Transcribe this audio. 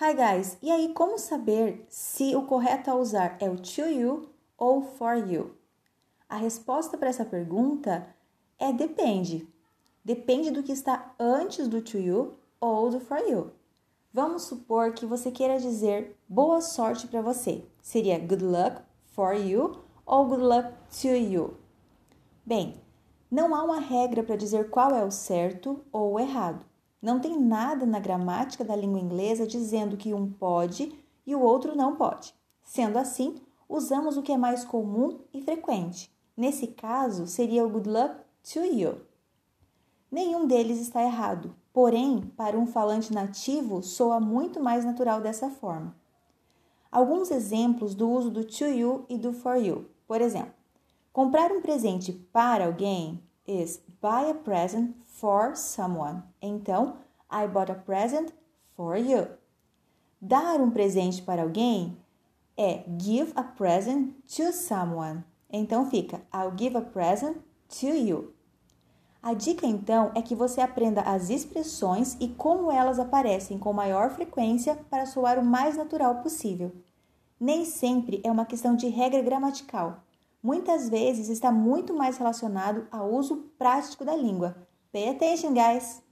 Hi guys, e aí como saber se o correto a usar é o to you ou for you? A resposta para essa pergunta é depende. Depende do que está antes do to you ou do for you. Vamos supor que você queira dizer boa sorte para você. Seria good luck for you ou good luck to you. Bem, não há uma regra para dizer qual é o certo ou o errado. Não tem nada na gramática da língua inglesa dizendo que um pode e o outro não pode. Sendo assim, usamos o que é mais comum e frequente. Nesse caso, seria o good luck to you. Nenhum deles está errado, porém, para um falante nativo, soa muito mais natural dessa forma. Alguns exemplos do uso do to you e do for you. Por exemplo, comprar um presente para alguém is buy a present for someone. Então, I bought a present for you. Dar um presente para alguém é give a present to someone. Então fica I'll give a present to you. A dica então é que você aprenda as expressões e como elas aparecem com maior frequência para soar o mais natural possível. Nem sempre é uma questão de regra gramatical. Muitas vezes está muito mais relacionado ao uso prático da língua, Pay attention, guys!